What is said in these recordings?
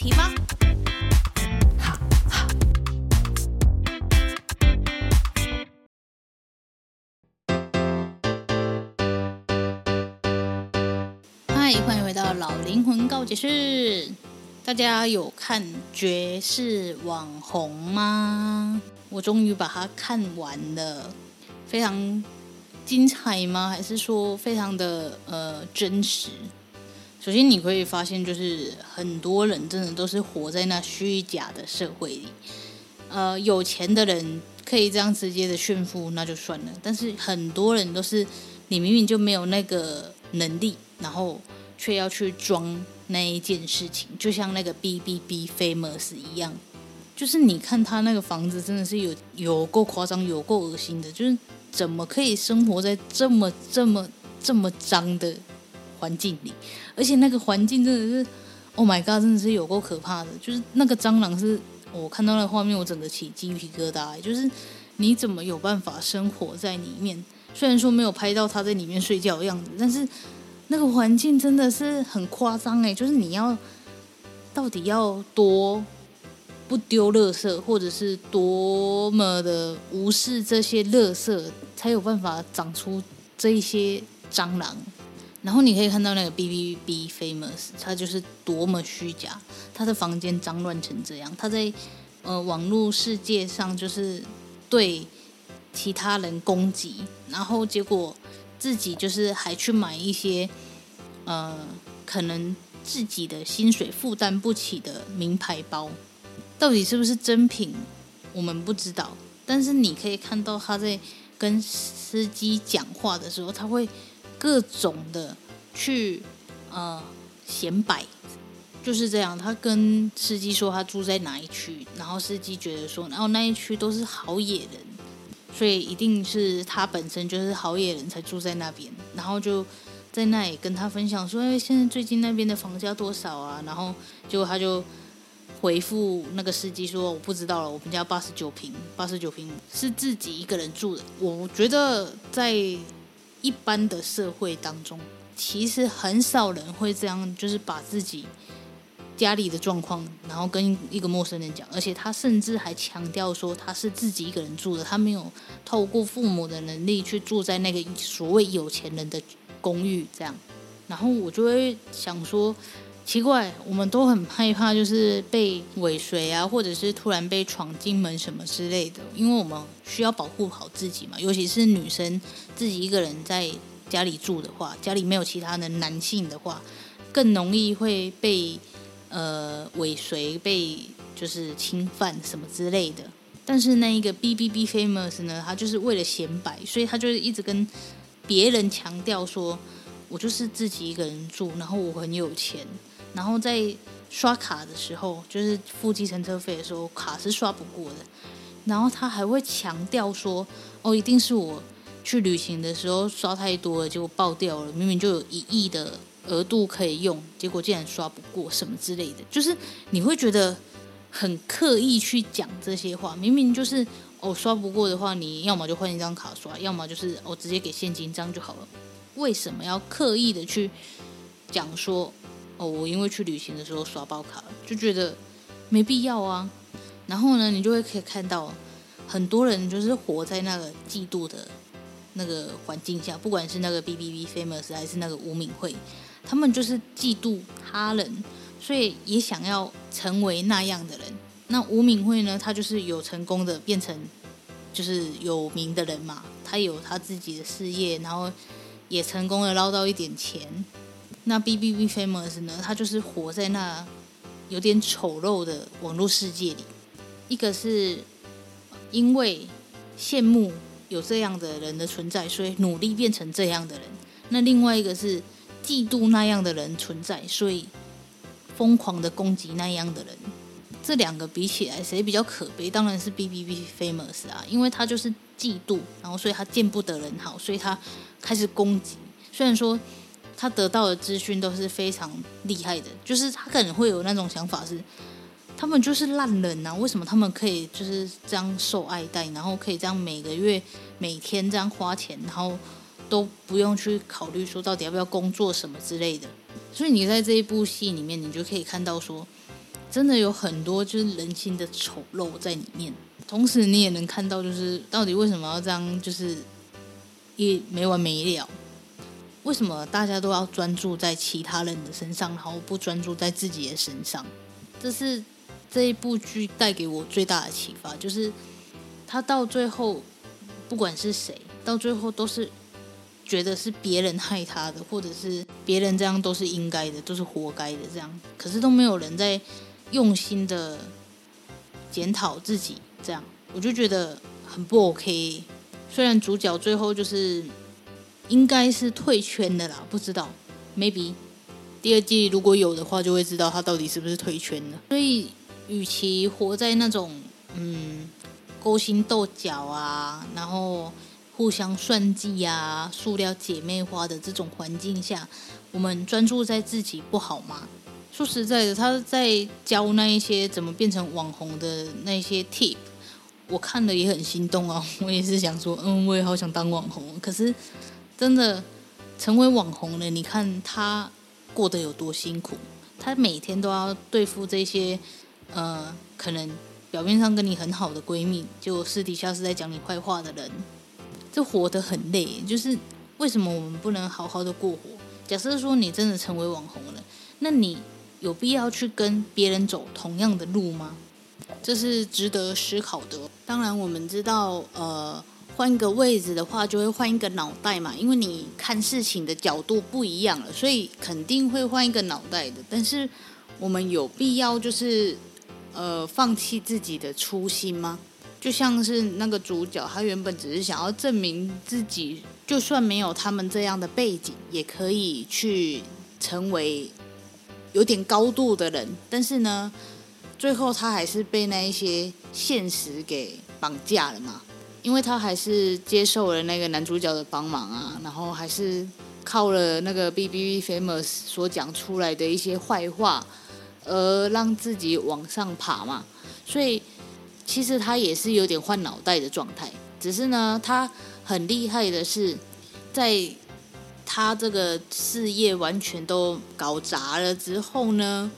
题吧。好，好。嗨，欢迎回到老灵魂告解室。大家有看《绝世网红》吗？我终于把它看完了，非常精彩吗？还是说非常的呃真实？首先你可以发现，就是很多人真的都是活在那虚假的社会里。呃，有钱的人可以这样直接的炫富，那就算了。但是很多人都是你明明就没有那个能力，然后却要去装。那一件事情，就像那个 B B B famous 一样，就是你看他那个房子，真的是有有够夸张，有够恶心的。就是怎么可以生活在这么这么这么脏的环境里？而且那个环境真的是，Oh my god，真的是有够可怕的。就是那个蟑螂是，我看到那画面，我整个起鸡皮疙瘩。就是你怎么有办法生活在里面？虽然说没有拍到他在里面睡觉的样子，但是。那个环境真的是很夸张哎，就是你要到底要多不丢垃圾，或者是多么的无视这些垃圾，才有办法长出这一些蟑螂。然后你可以看到那个 B B B famous，他就是多么虚假，他的房间脏乱成这样，他在呃网络世界上就是对其他人攻击，然后结果。自己就是还去买一些，呃，可能自己的薪水负担不起的名牌包，到底是不是真品，我们不知道。但是你可以看到他在跟司机讲话的时候，他会各种的去呃显摆，就是这样。他跟司机说他住在哪一区，然后司机觉得说，然后那一区都是好野人。所以一定是他本身就是好野人才住在那边，然后就在那里跟他分享说：“哎，现在最近那边的房价多少啊？”然后结果他就回复那个司机说：“我不知道了，我们家八十九平，八十九平是自己一个人住的。”我觉得在一般的社会当中，其实很少人会这样，就是把自己。家里的状况，然后跟一个陌生人讲，而且他甚至还强调说他是自己一个人住的，他没有透过父母的能力去住在那个所谓有钱人的公寓这样。然后我就会想说，奇怪，我们都很害怕，就是被尾随啊，或者是突然被闯进门什么之类的，因为我们需要保护好自己嘛，尤其是女生自己一个人在家里住的话，家里没有其他的男性的话，更容易会被。呃，尾随被就是侵犯什么之类的，但是那一个 B B B famous 呢，他就是为了显摆，所以他就是一直跟别人强调说，我就是自己一个人住，然后我很有钱，然后在刷卡的时候，就是付计程车费的时候，卡是刷不过的，然后他还会强调说，哦，一定是我去旅行的时候刷太多了，结果爆掉了，明明就有一亿的。额度可以用，结果竟然刷不过什么之类的，就是你会觉得很刻意去讲这些话。明明就是哦，刷不过的话，你要么就换一张卡刷，要么就是我、哦、直接给现金这样就好了。为什么要刻意的去讲说哦，我因为去旅行的时候刷爆卡，就觉得没必要啊。然后呢，你就会可以看到很多人就是活在那个嫉妒的那个环境下，不管是那个 B B B famous 还是那个吴敏慧。他们就是嫉妒他人，所以也想要成为那样的人。那吴敏慧呢？她就是有成功的变成就是有名的人嘛，她有她自己的事业，然后也成功的捞到一点钱。那 B B B famous 呢？他就是活在那有点丑陋的网络世界里。一个是因为羡慕有这样的人的存在，所以努力变成这样的人。那另外一个是。嫉妒那样的人存在，所以疯狂的攻击那样的人。这两个比起来，谁比较可悲？当然是 BBB Famous 啊，因为他就是嫉妒，然后所以他见不得人好，所以他开始攻击。虽然说他得到的资讯都是非常厉害的，就是他可能会有那种想法是，他们就是烂人啊，为什么他们可以就是这样受爱戴，然后可以这样每个月每天这样花钱，然后都不用去考虑说到底要不要工作什么之类的。所以你在这一部戏里面，你就可以看到说。真的有很多就是人性的丑陋在里面，同时你也能看到，就是到底为什么要这样，就是一没完没了。为什么大家都要专注在其他人的身上，然后不专注在自己的身上？这是这一部剧带给我最大的启发，就是他到最后，不管是谁，到最后都是觉得是别人害他的，或者是别人这样都是应该的，都是活该的这样，可是都没有人在。用心的检讨自己，这样我就觉得很不 OK。虽然主角最后就是应该是退圈的啦，不知道，maybe 第二季如果有的话，就会知道他到底是不是退圈了。所以，与其活在那种嗯勾心斗角啊，然后互相算计啊、塑料姐妹花的这种环境下，我们专注在自己不好吗？说实在的，他在教那一些怎么变成网红的那些 tip，我看了也很心动啊！我也是想说，嗯，我也好想当网红。可是真的成为网红了，你看他过得有多辛苦，他每天都要对付这些呃，可能表面上跟你很好的闺蜜，就私底下是在讲你坏话的人，这活得很累。就是为什么我们不能好好的过活？假设说你真的成为网红了，那你。有必要去跟别人走同样的路吗？这是值得思考的。当然，我们知道，呃，换一个位置的话，就会换一个脑袋嘛。因为你看事情的角度不一样了，所以肯定会换一个脑袋的。但是，我们有必要就是，呃，放弃自己的初心吗？就像是那个主角，他原本只是想要证明自己，就算没有他们这样的背景，也可以去成为。有点高度的人，但是呢，最后他还是被那一些现实给绑架了嘛。因为他还是接受了那个男主角的帮忙啊，然后还是靠了那个 BBB Famous 所讲出来的一些坏话，而让自己往上爬嘛。所以其实他也是有点换脑袋的状态，只是呢，他很厉害的是在。他这个事业完全都搞砸了之后呢，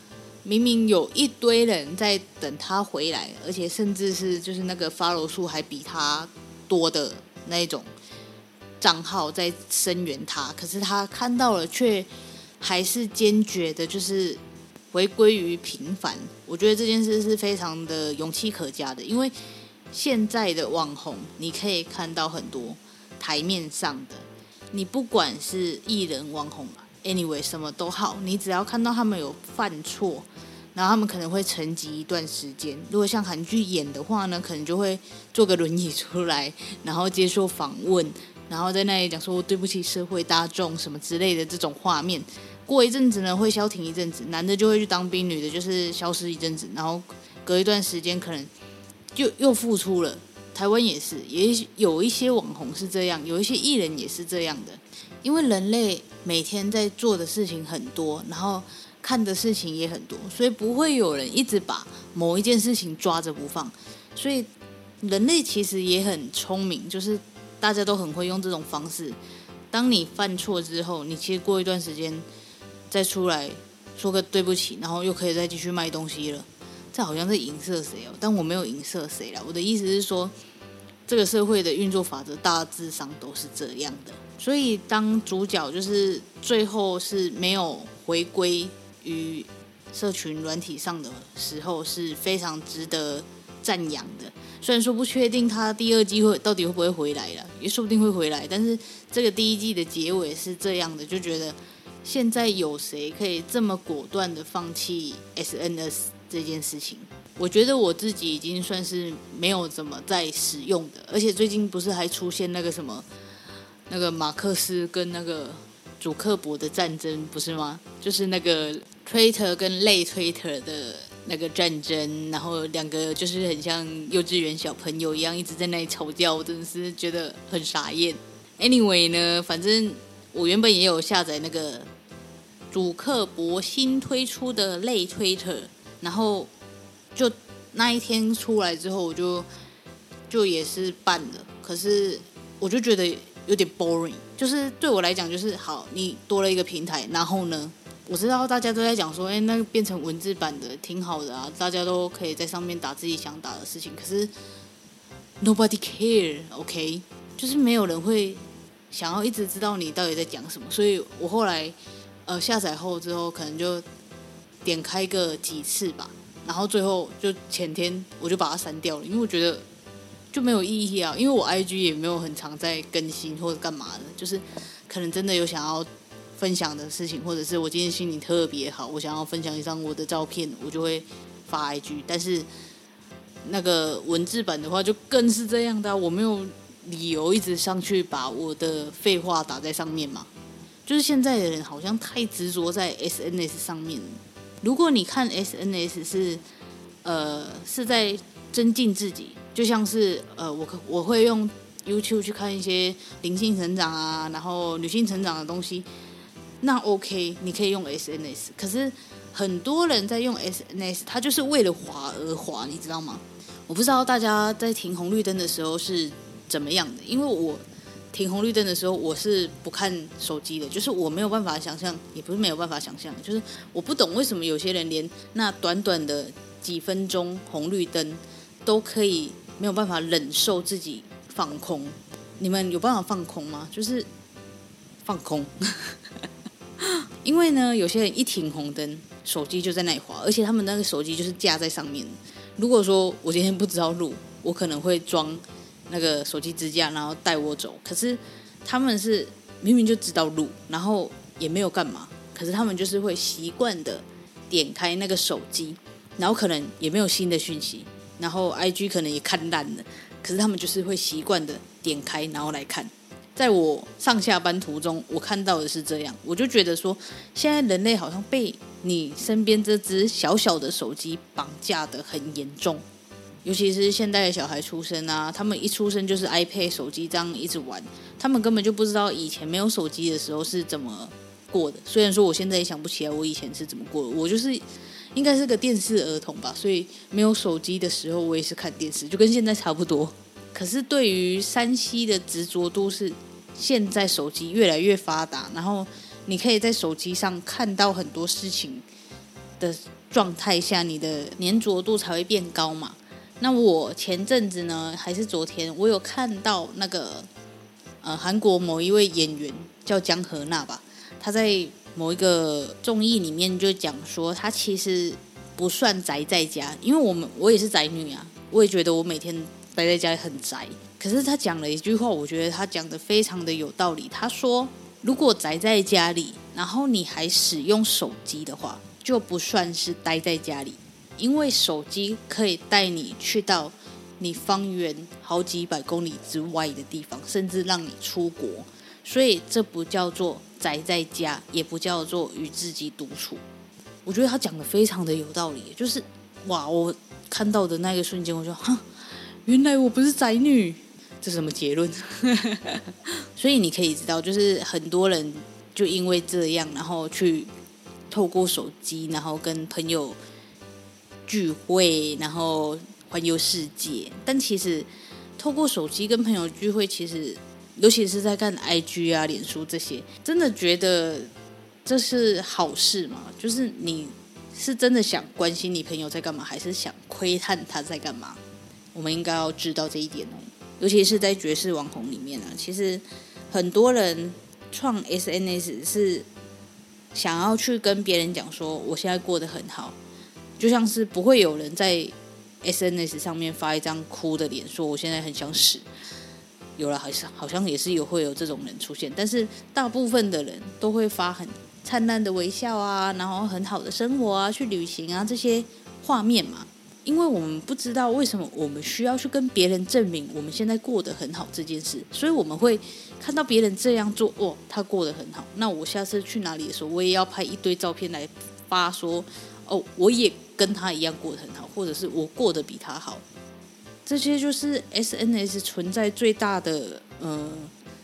明明有一堆人在等他回来，而且甚至是就是那个 follow 数还比他多的那种账号在声援他，可是他看到了却还是坚决的，就是回归于平凡。我觉得这件事是非常的勇气可嘉的，因为现在的网红你可以看到很多台面上的。你不管是艺人、网红，anyway 什么都好，你只要看到他们有犯错，然后他们可能会沉寂一段时间。如果像韩剧演的话呢，可能就会坐个轮椅出来，然后接受访问，然后在那里讲说对不起社会大众什么之类的这种画面。过一阵子呢，会消停一阵子，男的就会去当兵，女的就是消失一阵子，然后隔一段时间可能就又复出了。台湾也是，也有一些网红是这样，有一些艺人也是这样的。因为人类每天在做的事情很多，然后看的事情也很多，所以不会有人一直把某一件事情抓着不放。所以人类其实也很聪明，就是大家都很会用这种方式。当你犯错之后，你其实过一段时间再出来说个对不起，然后又可以再继续卖东西了。这好像是影射谁哦？但我没有影射谁啦。我的意思是说，这个社会的运作法则大致上都是这样的。所以当主角就是最后是没有回归于社群软体上的时候，是非常值得赞扬的。虽然说不确定他第二季会到底会不会回来了，也说不定会回来。但是这个第一季的结尾是这样的，就觉得现在有谁可以这么果断的放弃 SNS？这件事情，我觉得我自己已经算是没有怎么在使用的，而且最近不是还出现那个什么，那个马克思跟那个祖克伯的战争，不是吗？就是那个推特跟类推特的那个战争，然后两个就是很像幼稚园小朋友一样，一直在那里吵架，我真的是觉得很傻眼。Anyway 呢，反正我原本也有下载那个祖克伯新推出的类推特，然后就那一天出来之后，我就就也是办了，可是我就觉得。有点 boring，就是对我来讲，就是好，你多了一个平台，然后呢，我知道大家都在讲说，哎，那个变成文字版的挺好的啊，大家都可以在上面打自己想打的事情，可是 nobody care，OK，就是没有人会想要一直知道你到底在讲什么，所以我后来呃下载后之后，可能就点开个几次吧，然后最后就前天我就把它删掉了，因为我觉得。就没有意义啊，因为我 IG 也没有很常在更新或者干嘛的，就是可能真的有想要分享的事情，或者是我今天心情特别好，我想要分享一张我的照片，我就会发 IG。但是那个文字版的话，就更是这样的，我没有理由一直上去把我的废话打在上面嘛。就是现在的人好像太执着在 SNS 上面。如果你看 SNS 是呃是在增进自己。就像是呃，我我会用 YouTube 去看一些灵性成长啊，然后女性成长的东西，那 OK，你可以用 SNS。可是很多人在用 SNS，他就是为了滑而滑，你知道吗？我不知道大家在停红绿灯的时候是怎么样的，因为我停红绿灯的时候我是不看手机的，就是我没有办法想象，也不是没有办法想象，就是我不懂为什么有些人连那短短的几分钟红绿灯都可以。没有办法忍受自己放空，你们有办法放空吗？就是放空，因为呢，有些人一停红灯，手机就在那里滑，而且他们那个手机就是架在上面。如果说我今天不知道路，我可能会装那个手机支架，然后带我走。可是他们是明明就知道路，然后也没有干嘛，可是他们就是会习惯的点开那个手机，然后可能也没有新的讯息。然后 IG 可能也看烂了，可是他们就是会习惯的点开，然后来看。在我上下班途中，我看到的是这样，我就觉得说，现在人类好像被你身边这只小小的手机绑架得很严重。尤其是现代的小孩出生啊，他们一出生就是 iPad 手机这样一直玩，他们根本就不知道以前没有手机的时候是怎么过的。虽然说我现在也想不起来我以前是怎么过的，我就是。应该是个电视儿童吧，所以没有手机的时候，我也是看电视，就跟现在差不多。可是对于山西的执着度是，现在手机越来越发达，然后你可以在手机上看到很多事情的状态下，你的粘着度才会变高嘛。那我前阵子呢，还是昨天，我有看到那个呃韩国某一位演员叫姜河娜吧，他在。某一个综艺里面就讲说，他其实不算宅在家，因为我们我也是宅女啊，我也觉得我每天待在家里很宅。可是他讲了一句话，我觉得他讲的非常的有道理。他说，如果宅在家里，然后你还使用手机的话，就不算是待在家里，因为手机可以带你去到你方圆好几百公里之外的地方，甚至让你出国，所以这不叫做。宅在家也不叫做与自己独处，我觉得他讲的非常的有道理。就是哇，我看到的那个瞬间，我就哈，原来我不是宅女，这什么结论？所以你可以知道，就是很多人就因为这样，然后去透过手机，然后跟朋友聚会，然后环游世界。但其实透过手机跟朋友聚会，其实。尤其是在看 IG 啊、脸书这些，真的觉得这是好事吗？就是你是真的想关心你朋友在干嘛，还是想窥探他在干嘛？我们应该要知道这一点哦。尤其是在爵士网红里面啊，其实很多人创 SNS 是想要去跟别人讲说，我现在过得很好，就像是不会有人在 SNS 上面发一张哭的脸，说我现在很想死。有了，好像好像也是有会有这种人出现，但是大部分的人都会发很灿烂的微笑啊，然后很好的生活啊，去旅行啊这些画面嘛。因为我们不知道为什么我们需要去跟别人证明我们现在过得很好这件事，所以我们会看到别人这样做，哦，他过得很好，那我下次去哪里的时候，我也要拍一堆照片来发说，哦，我也跟他一样过得很好，或者是我过得比他好。这些就是 SNS 存在最大的呃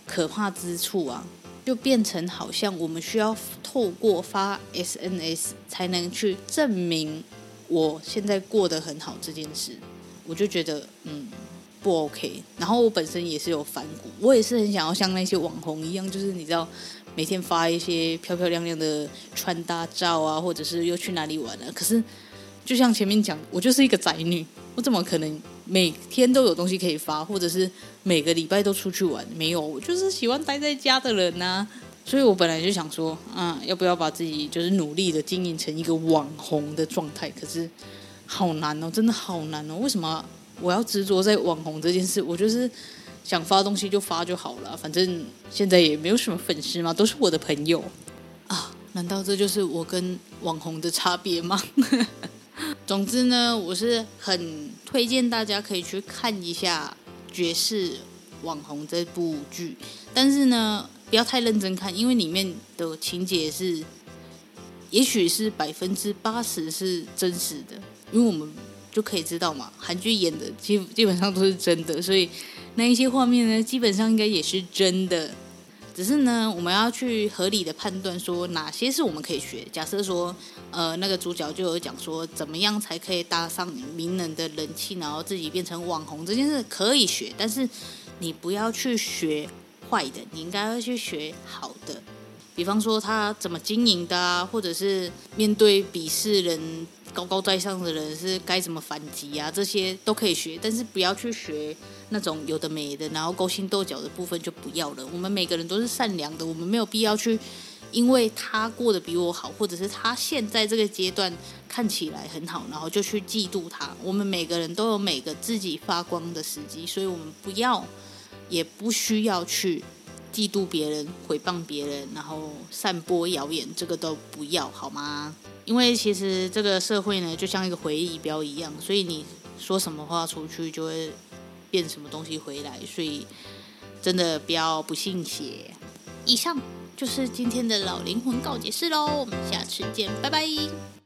可怕之处啊，就变成好像我们需要透过发 SNS 才能去证明我现在过得很好这件事，我就觉得嗯不 OK。然后我本身也是有反骨，我也是很想要像那些网红一样，就是你知道每天发一些漂漂亮亮的穿搭照啊，或者是又去哪里玩了。可是就像前面讲，我就是一个宅女，我怎么可能？每天都有东西可以发，或者是每个礼拜都出去玩，没有，我就是喜欢待在家的人呐、所以我本来就想说，嗯，要不要把自己就是努力的经营成一个网红的状态？可是好难哦，真的好难哦。为什么我要执着在网红这件事？我就是想发东西就发就好了，反正现在也没有什么粉丝嘛，都是我的朋友啊。难道这就是我跟网红的差别吗？总之呢，我是很推荐大家可以去看一下《绝世网红》这部剧，但是呢，不要太认真看，因为里面的情节是，也许是百分之八十是真实的，因为我们就可以知道嘛，韩剧演的基基本上都是真的，所以那一些画面呢，基本上应该也是真的。只是呢，我们要去合理的判断说哪些是我们可以学。假设说，呃，那个主角就有讲说，怎么样才可以搭上名人的人气，然后自己变成网红这件事可以学，但是你不要去学坏的，你应该要去学好的。比方说他怎么经营的啊，或者是面对鄙视人。高高在上的人是该怎么反击啊？这些都可以学，但是不要去学那种有的没的，然后勾心斗角的部分就不要了。我们每个人都是善良的，我们没有必要去因为他过得比我好，或者是他现在这个阶段看起来很好，然后就去嫉妒他。我们每个人都有每个自己发光的时机，所以我们不要，也不需要去嫉妒别人、诽谤别人，然后散播谣言，这个都不要，好吗？因为其实这个社会呢，就像一个回力镖一样，所以你说什么话出去，就会变什么东西回来。所以真的不要不信邪。以上就是今天的老灵魂告解室喽，我们下次见，拜拜。